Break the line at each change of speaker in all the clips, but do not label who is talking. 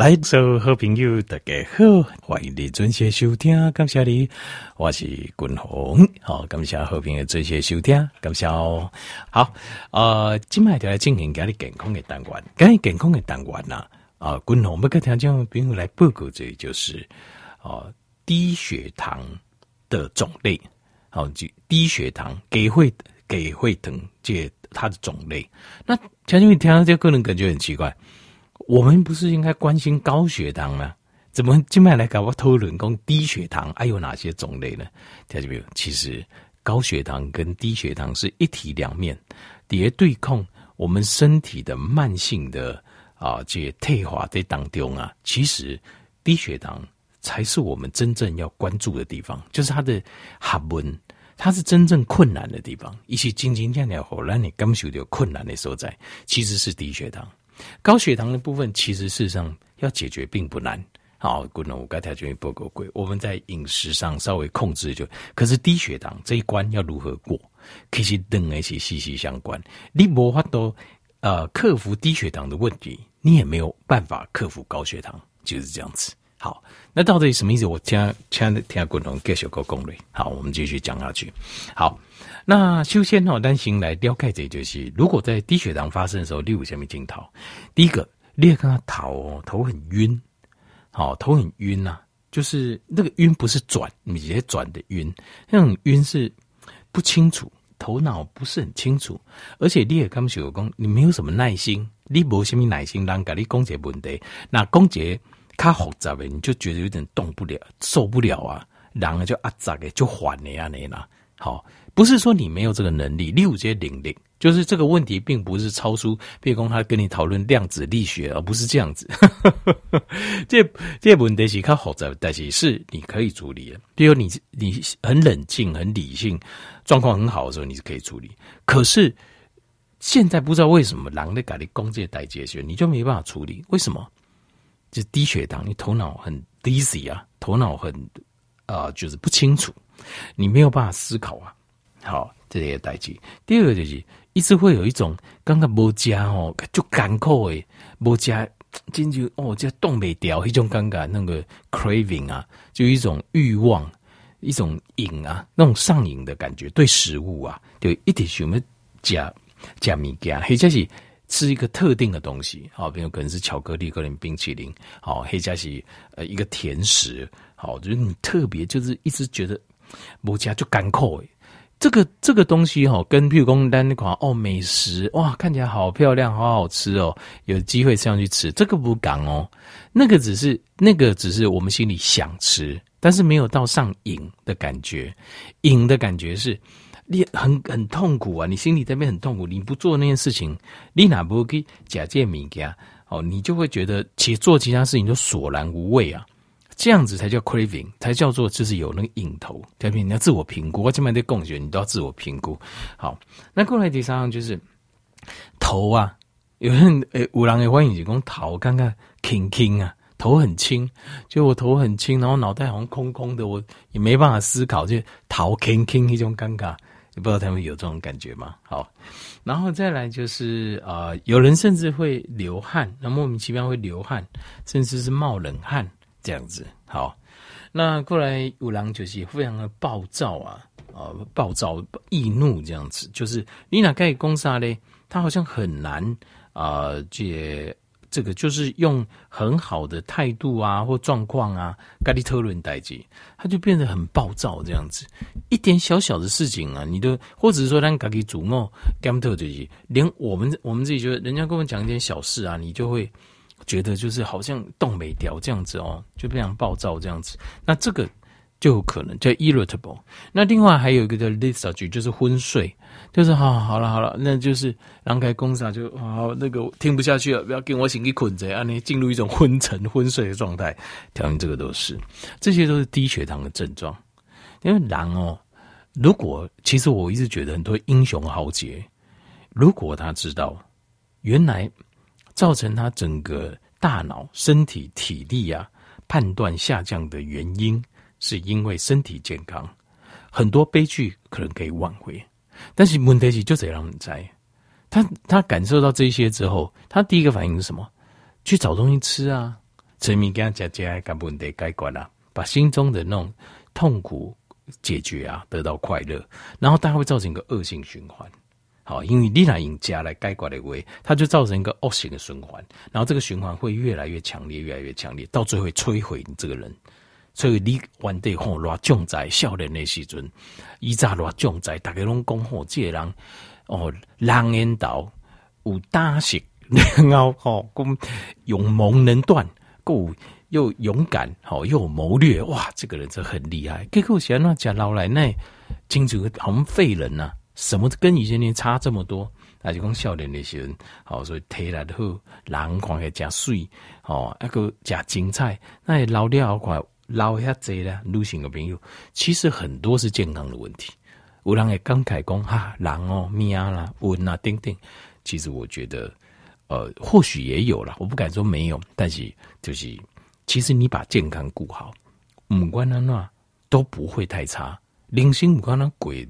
来，所有好朋友大家好，欢迎你准时收听，感谢你，我是君宏，好，感谢好朋友准时收听，感谢哦。好，呃，今麦就来进行家里健康的单元，关于健康的单元呐，啊，君宏要跟听众朋友来报告，这就是啊，低血糖的种类，好，就低血糖给会给会疼这它的种类，那听众听到这个人感觉很奇怪。我们不是应该关心高血糖吗？怎么今麦来搞我讨论讲低血糖？还有哪些种类呢？听见没有？其实高血糖跟低血糖是一体两面，叠对抗我们身体的慢性的啊这些退化在当中啊。其实低血糖才是我们真正要关注的地方，就是它的哈温，它是真正困难的地方。一些斤斤计较，让你感受到困难的所在，其实是低血糖。高血糖的部分，其实事实上要解决并不难。好，古农我刚才就报告过，我们在饮食上稍微控制就。可是低血糖这一关要如何过？其实跟那些息息相关。你无法都呃克服低血糖的问题，你也没有办法克服高血糖，就是这样子。好，那到底什么意思？我听听听古农继续个攻略。好，我们继续讲下去。好。那首先哦，单行来了解这就是，如果在低血糖发生的时候，你有什么镜头？第一个，你也看他头哦，头很晕，好，头很晕呐、啊，就是那个晕不是转，你直接转的晕，那种晕是不清楚，头脑不是很清楚，而且你也看不起我讲，你没有什么耐心，你没什么耐心，让给你讲这问题，那讲这较复杂的，你就觉得有点动不了，受不了啊，然后就啊杂的就缓了呀，你啦，好。不是说你没有这个能力，六阶领力，就是这个问题并不是超出，譬如说他跟你讨论量子力学，而不是这样子。这这问题是较复杂，但是是你可以处理的。比如你你很冷静、很理性、状况很好的时候，你是可以处理。可是现在不知道为什么，狼的咖喱攻这代谢学，你就没办法处理。为什么？就低血糖，你头脑很 dizzy 啊，头脑很啊、就是不清楚，你没有办法思考啊。好，这些代志。第二个就是，一直会有一种刚刚无加哦，就干口诶，无加，进去哦，这冻未掉，一种尴尬那个 craving 啊，就一种欲望，一种瘾啊，那种上瘾的感觉，对食物啊，就一点什么加加物件，或者是吃一个特定的东西，好，比如可能是巧克力，可能冰淇淋，好，黑加是呃一个甜食，好，就是你特别就是一直觉得无加就干口诶。这个这个东西哈，跟譬如说单那款哦美食哇，看起来好漂亮，好好吃哦，有机会这样去吃，这个不敢哦。那个只是那个只是我们心里想吃，但是没有到上瘾的感觉。瘾的感觉是你很很痛苦啊，你心里这边很痛苦，你不做那件事情，你哪不给假借米给哦，你就会觉得其做其他事情都索然无味啊。这样子才叫 craving，才叫做就是有那个瘾头。特别你要自我评估，我这边的共学你都要自我评估。好，那过来第三项就是头啊，有人诶，五郎也欢迎你讲头，看看轻轻啊，头很轻，就我头很轻，然后脑袋好像空空的，我也没办法思考，就头轻轻一种尴尬，你不知道他们有这种感觉吗？好，然后再来就是啊、有人甚至会流汗，那莫名其妙会流汗，甚至是冒冷汗。这样子好，那过来五郎就是非常的暴躁啊，啊，暴躁易怒这样子，就是你哪可以攻杀嘞？他好像很难啊，这这个就是用很好的态度啊或状况啊，咖喱特论代志，他就变得很暴躁这样子，一点小小的事情啊，你都或者是说让咖喱主动，甘特这些，连我们我们自己觉得，人家跟我们讲一点小事啊，你就会。觉得就是好像动没掉这样子哦，就非常暴躁这样子。那这个就有可能叫 irritable。那另外还有一个叫 lethargy，就是昏睡，就是好好了好了，那就是让开公司就好那个听不下去了，不要跟我醒一捆着啊，你进入一种昏沉昏睡的状态。调音这个都是，这些都是低血糖的症状。因为狼哦，如果其实我一直觉得很多英雄豪杰，如果他知道原来。造成他整个大脑、身体、体力啊判断下降的原因，是因为身体健康。很多悲剧可能可以挽回，但是问题是就这样在。他他感受到这些之后，他第一个反应是什么？去找东西吃啊，吃物件加加，把问题解决了，把心中的那种痛苦解决啊，得到快乐，然后大概会造成一个恶性循环。好，因为你来用加来解决的话，它就造成一个恶性的循环，然后这个循环会越来越强烈，越来越强烈，到最后摧毁你这个人。所以你原地吼偌重在少年的时阵，以前偌重在，大家拢讲吼，这个人哦，狼烟道有胆识，然后 吼，讲勇猛能断，够又勇敢，吼又有谋略，哇，这个人真很厉害。结果现在讲老来那，清楚好像废人呐、啊。什么跟以前年差这么多？那就讲少年那些人，好，所以体力好，人看起来真水，哦，一个真精彩。那老了快老下济了，女性的朋友，其实很多是健康的问题。有人会感慨讲哈，人哦命啦，运啊，等等。其实我觉得，呃，或许也有了，我不敢说没有，但是就是，其实你把健康顾好，五官啊那都不会太差。零星五官那鬼。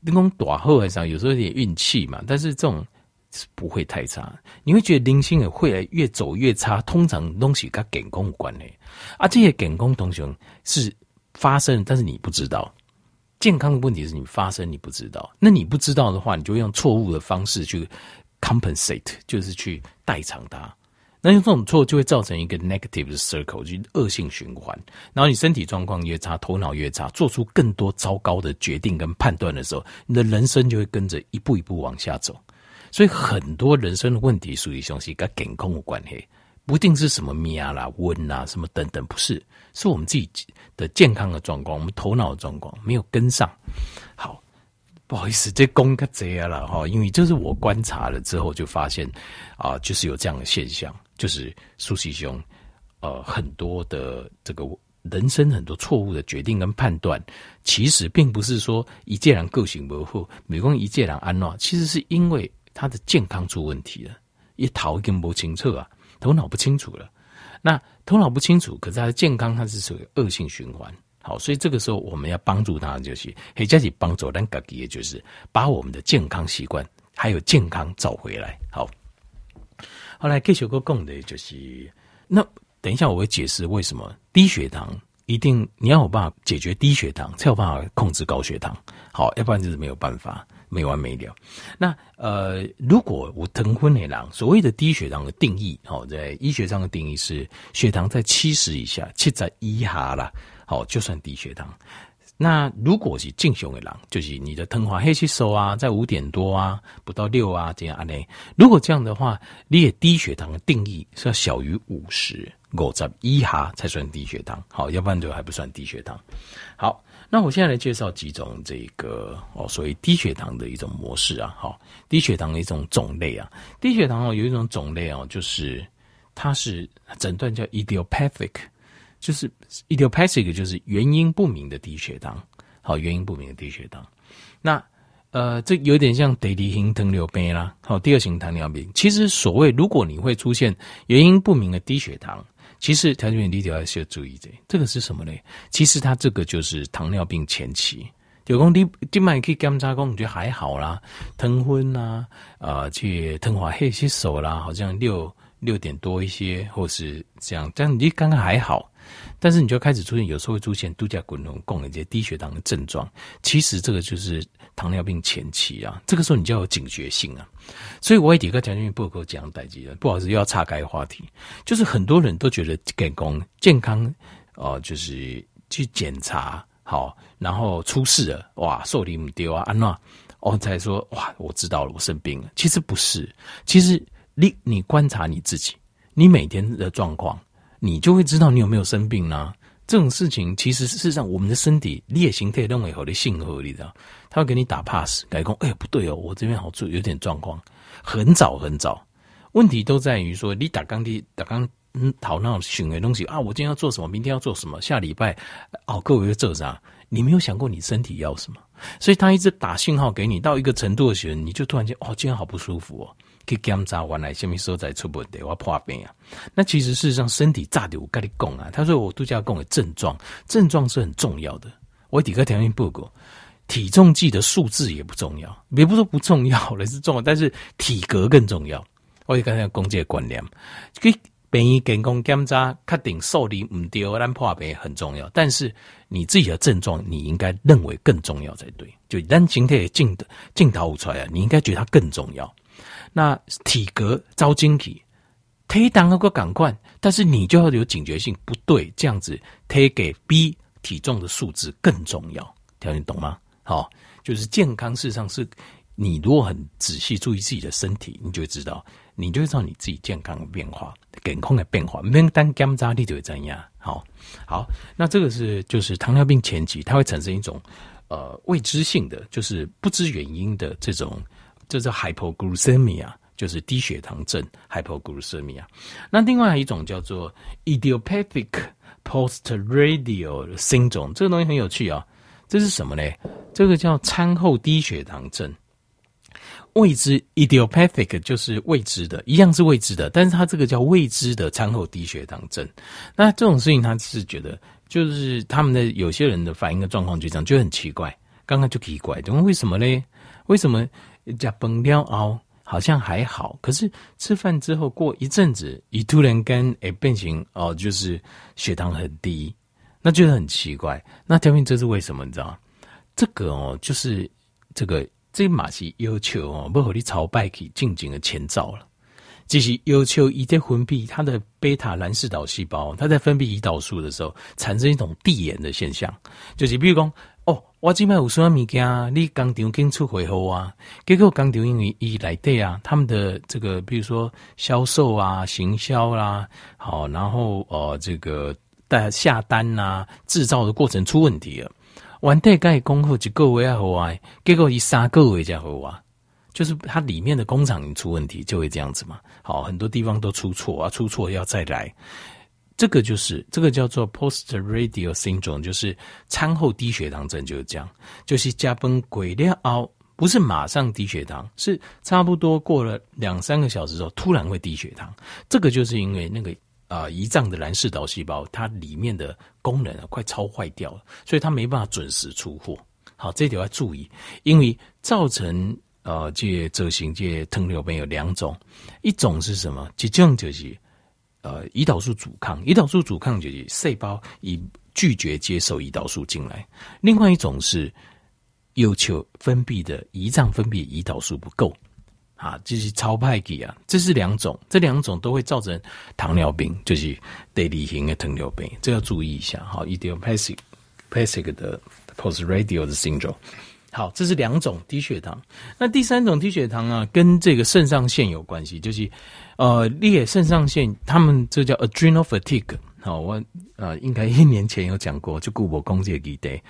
那种大好还是有时候有点运气嘛，但是这种是不会太差。你会觉得零星也会越走越差，通常东西跟健康有关系啊。这些健康东西是发生，但是你不知道。健康的问题是你发生你不知道，那你不知道的话，你就用错误的方式去 compensate，就是去代偿它。那用这种错就会造成一个 negative 的 circle，就是恶性循环。然后你身体状况越差，头脑越差，做出更多糟糕的决定跟判断的时候，你的人生就会跟着一步一步往下走。所以很多人生的问题属于东西跟健康有关系，不一定是什么命啦、温啦、什么等等，不是，是我们自己的健康的状况，我们头脑的状况没有跟上。好。不好意思，这功课这样了哈，因为这是我观察了之后就发现啊，就是有这样的现象，就是苏西兄，呃，很多的这个人生很多错误的决定跟判断，其实并不是说一介人个性不好，美工一介人安乐，其实是因为他的健康出问题了，一头已经不清楚啊，头脑不清楚了，那头脑不清楚，可是他的健康它是属于恶性循环。好，所以这个时候我们要帮助他，就是可以加起帮助，但自己也就是把我们的健康习惯还有健康找回来。好，后来继续个讲的就是，那等一下我会解释为什么低血糖一定你要有办法解决低血糖，才有办法控制高血糖。好，要不然就是没有办法，没完没了。那呃，如果我疼昏的狼，所谓的低血糖的定义，好，在医学上的定义是血糖在七十以下，七十一下啦。好，就算低血糖。那如果是正常的人，就是你的糖化血吸收啊，在五点多啊，不到六啊这样呢。如果这样的话，你的低血糖的定义是要小于五十，五十一下才算低血糖。好，要不然就还不算低血糖。好，那我现在来介绍几种这个哦，所谓低血糖的一种模式啊。好，低血糖的一种种类啊，低血糖哦有一种种类哦，就是它是诊断叫 idiopathic。就是 idiopathic，就是原因不明的低血糖。好，原因不明的低血糖。那呃，这有点像第二型糖尿病啦。好，第二型糖尿病。其实所谓如果你会出现原因不明的低血糖，其实糖尿病你要需要注意这，这个是什么呢？其实它这个就是糖尿病前期。有功你今晚可以检查过，你觉得还好啦，疼昏啦，啊，去糖化血吸收啦，好像六六点多一些，或是这样，这样你刚刚还好。但是你就开始出现，有时候会出现度假滚龙共的这些低血糖的症状。其实这个就是糖尿病前期啊，这个时候你就要有警觉性啊。所以我也第一个讲因为不够讲代志了，不好意思又要岔开话题。就是很多人都觉得健康健康哦，就是去检查好，然后出事了哇，受理不丢啊，安娜哦才说哇，我知道了，我生病了。其实不是，其实你你观察你自己，你每天的状况。你就会知道你有没有生病呢、这种事情其实事实上，我们的身体劣形态认为好的信号，你知道，他会给你打 pass，改工。哎，不对哦，我这边好处有点状况，很早很早。问题都在于说，你打刚的打刚嗯，讨闹选的东西啊，我今天要做什么，明天要做什么，下礼拜哦，各位要做啥？你没有想过你身体要什么，所以他一直打信号给你，到一个程度的时候，你就突然间哦，今天好不舒服哦。去检查完来，什么时候再出问题？我破病啊！那其实事实上，身体炸的我跟你讲啊。他说我度假讲的症状，症状是很重要的。我底个条件不够，体重计的数字也不重要，也不说不重要了，是重要，但是体格更重要。我刚才讲这个观念，去便宜健康检查确定受理唔对，咱破病很重要。但是你自己的症状，你应该认为更重要才对。就咱今天镜的镜头出来啊，你应该觉得它更重要。那体格遭惊体，推当那个感官，但是你就要有警觉性，不对，这样子推给 B 体重的数字更重要。听你懂吗？好，就是健康事实上是。你如果很仔细注意自己的身体，你就会知道，你就会知道你自己健康的变化、健康的变化。没单检查你就会怎样？好，好，那这个是就是糖尿病前期，它会产生一种呃未知性的，就是不知原因的这种，这叫 hypoglycemia，就是低血糖症 hypoglycemia。那另外一种叫做 idiopathic post-radial syndrome，这个东西很有趣啊，这是什么呢？这个叫餐后低血糖症。未知 idiopathic 就是未知的，一样是未知的，但是它这个叫未知的餐后低血糖症。那这种事情，他是觉得就是他们的有些人的反应的状况就这样，就很奇怪。刚刚就奇怪，怎么为什么呢？为什么加崩掉熬好像还好，可是吃饭之后过一阵子，一突然间诶变形哦，就是血糖很低，那就很奇怪。那条命这是为什么？你知道？这个哦，就是这个。这马是要求哦，不和你朝拜去进行的前兆了。就是要求一在分泌它的贝塔蓝氏岛细胞，它在分泌胰岛素的时候，产生一种递延的现象。就是比如讲，我今摆有什么物件，你工厂经出货后啊，结果工厂因为伊来对啊，他们的这个比如说销售啊、行销啦、啊，好，然后呃，这个带下单呐、啊、制造的过程出问题了。完代盖工后几个月好啊，结果一三个月才好啊，就是它里面的工厂出问题，就会这样子嘛。好，很多地方都出错啊，出错要再来。这个就是这个叫做 post radio syndrome，就是餐后低血糖症，就是这样，就是加崩鬼了熬，不是马上低血糖，是差不多过了两三个小时之后突然会低血糖。这个就是因为那个。啊，胰脏的蓝氏岛细胞，它里面的功能啊，快超坏掉了，所以它没办法准时出货。好，这点要注意，因为造成呃，这这型这糖尿病有两种，一种是什么？一种就是呃，胰岛素阻抗，胰岛素阻抗就是细胞以拒绝接受胰岛素进来；另外一种是要求分泌的胰脏分泌胰岛素不够。啊，就是超派给啊，这是两种，这两种都会造成糖尿病，就是第二型的糖尿病，这要注意一下。好，idiopathic idiopathic 的 post-radial 的 syndrome。好，这是两种低血糖。那第三种低血糖啊，跟这个肾上腺有关系，就是呃，列肾上腺，他们这叫 adrenal fatigue。好，我呃，应该一年前有讲过，就顾我公这一代，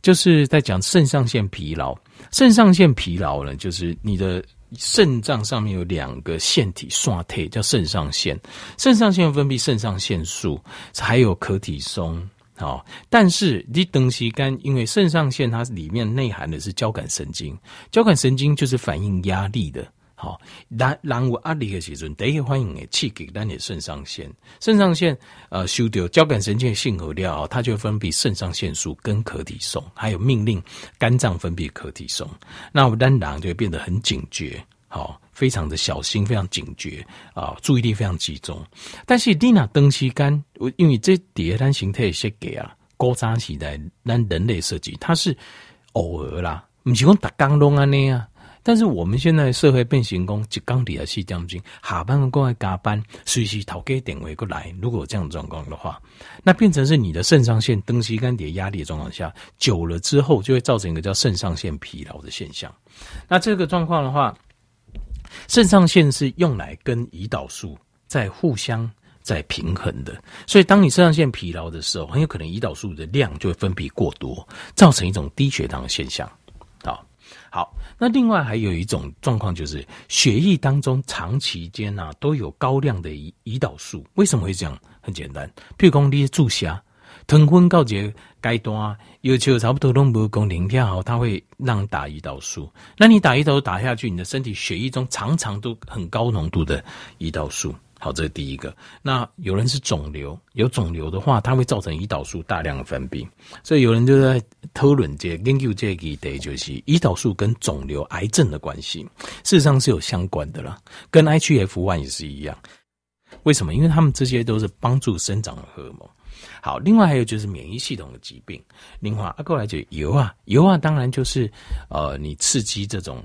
就是在讲肾上腺疲劳。肾上腺疲劳呢，就是你的。肾脏上面有两个腺体刷退，叫肾上腺。肾上腺分泌肾上腺素，还有可体松。好，但是你东西肝，因为肾上腺它里面内含的是交感神经，交感神经就是反映压力的。好，然然有压力的时阵，第一个反应的刺激咱的肾上腺，肾上腺呃收到交感神经的信号了，它就分泌肾上腺素跟可体松，还有命令肝脏分泌可体松，那我们当然就会变得很警觉，好，非常的小心，非常警觉啊，注意力非常集中。但是你那东西肝，因为这第二单形态是给啊，古早时代咱人类设计，它是偶尔啦，不是讲逐工拢安尼啊。但是我们现在社会变形工，就刚底下四点钟下班过来加班，随时头给点位过来。如果有这样的状况的话，那变成是你的肾上腺登西肝底压力的状况下，久了之后就会造成一个叫肾上腺疲劳的现象。那这个状况的话，肾上腺是用来跟胰岛素在互相在平衡的，所以当你肾上腺疲劳的时候，很有可能胰岛素的量就会分泌过多，造成一种低血糖的现象。好。好，那另外还有一种状况，就是血液当中长期间啊都有高量的胰胰岛素。为什么会这样？很简单，譬如讲你注射，糖分告捷阶段，要求差不多都不够零跳，它会让打胰岛素。那你打胰岛素打下去，你的身体血液中常常都很高浓度的胰岛素。好，这是第一个。那有人是肿瘤，有肿瘤的话，它会造成胰岛素大量的分泌。所以有人就在讨论这研究这个的，就是胰岛素跟肿瘤、癌症的关系，事实上是有相关的啦，跟 IGF-1 也是一样。为什么？因为他们这些都是帮助生长的荷尔蒙。好，另外还有就是免疫系统的疾病。另外，啊，过来就油啊，油啊，当然就是呃，你刺激这种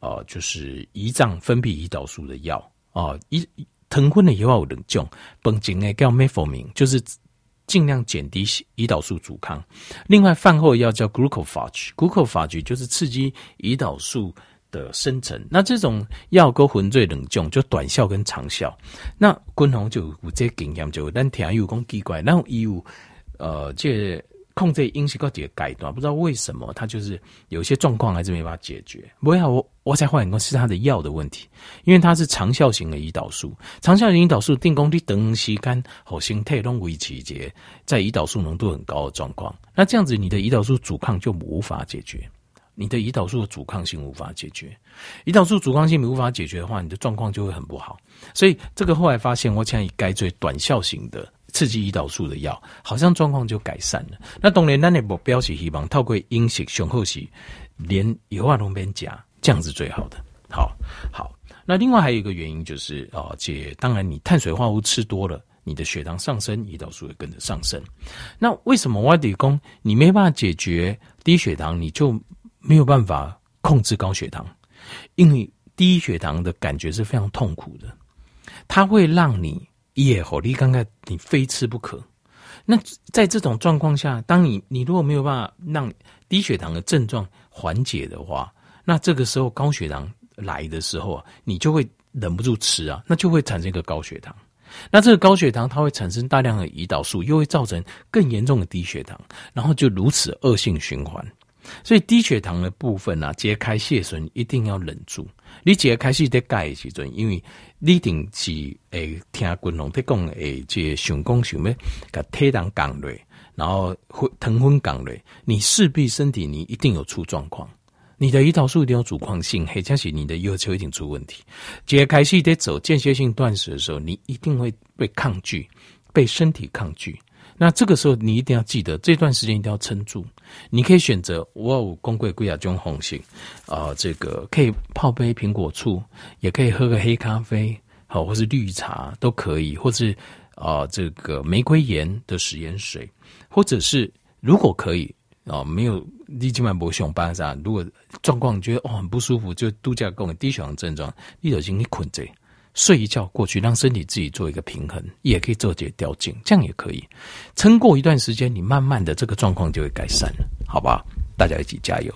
呃，就是胰脏分泌胰岛素的药啊，胰疼昏的油啊有两种，本经诶叫 metformin，就是尽量减低胰岛素阻抗。另外，饭后药叫 glucophage，glucophage 就是刺激胰岛素的生成，那这种药膏混最冷重，就短效跟长效。那均红就有这经验，就但听有讲奇怪，那有呃，这控制饮食个几个阶段，不知道为什么他就是有些状况还是没办法解决。不要我我才发现讲是他的药的问题，因为它是长效型的胰岛素，长效型胰岛素定功率等时间好形态拢维持节，在胰岛素浓度很高的状况，那这样子你的胰岛素阻抗就无法解决。你的胰岛素的阻抗性无法解决，胰岛素阻抗性无法解决的话，你的状况就会很不好。所以这个后来发现，我现在改最短效型的刺激胰岛素的药，好像状况就改善了。那当然，咱的目标是希望透过饮食上好是连油啊都边加，这样子最好的。好，好。那另外还有一个原因就是啊，这当然你碳水化合物吃多了，你的血糖上升，胰岛素也跟着上升。那为什么我得讲你没办法解决低血糖，你就没有办法控制高血糖，因为低血糖的感觉是非常痛苦的，它会让你夜火力刚刚你非吃不可。那在这种状况下，当你你如果没有办法让低血糖的症状缓解的话，那这个时候高血糖来的时候啊，你就会忍不住吃啊，那就会产生一个高血糖。那这个高血糖它会产生大量的胰岛素，又会造成更严重的低血糖，然后就如此恶性循环。所以低血糖的部分啊，解开血栓一定要忍住。你解开是得改的时阵，因为你一定是诶听滚龙在讲诶，这想讲想咩，甲体重降落，然后昏疼昏降落，你势必身体你一定有出状况，你的胰岛素一定有阻抗性，或者是你的要求一定出问题。解开始得走间歇性断食的时候，你一定会被抗拒，被身体抗拒。那这个时候，你一定要记得，这段时间一定要撑住。你可以选择我有公贵贵啊，这种红杏啊，这个可以泡杯苹果醋，也可以喝个黑咖啡，好，或是绿茶都可以，或是啊，这个玫瑰盐的食盐水，或者是如果可以啊，没有立即曼博熊巴萨，如果状况觉得哦很不舒服，就度假宫低血糖症状，你就先去困着。睡一觉过去，让身体自己做一个平衡，也可以做些调经，这样也可以撑过一段时间。你慢慢的这个状况就会改善了，好吧？大家一起加油。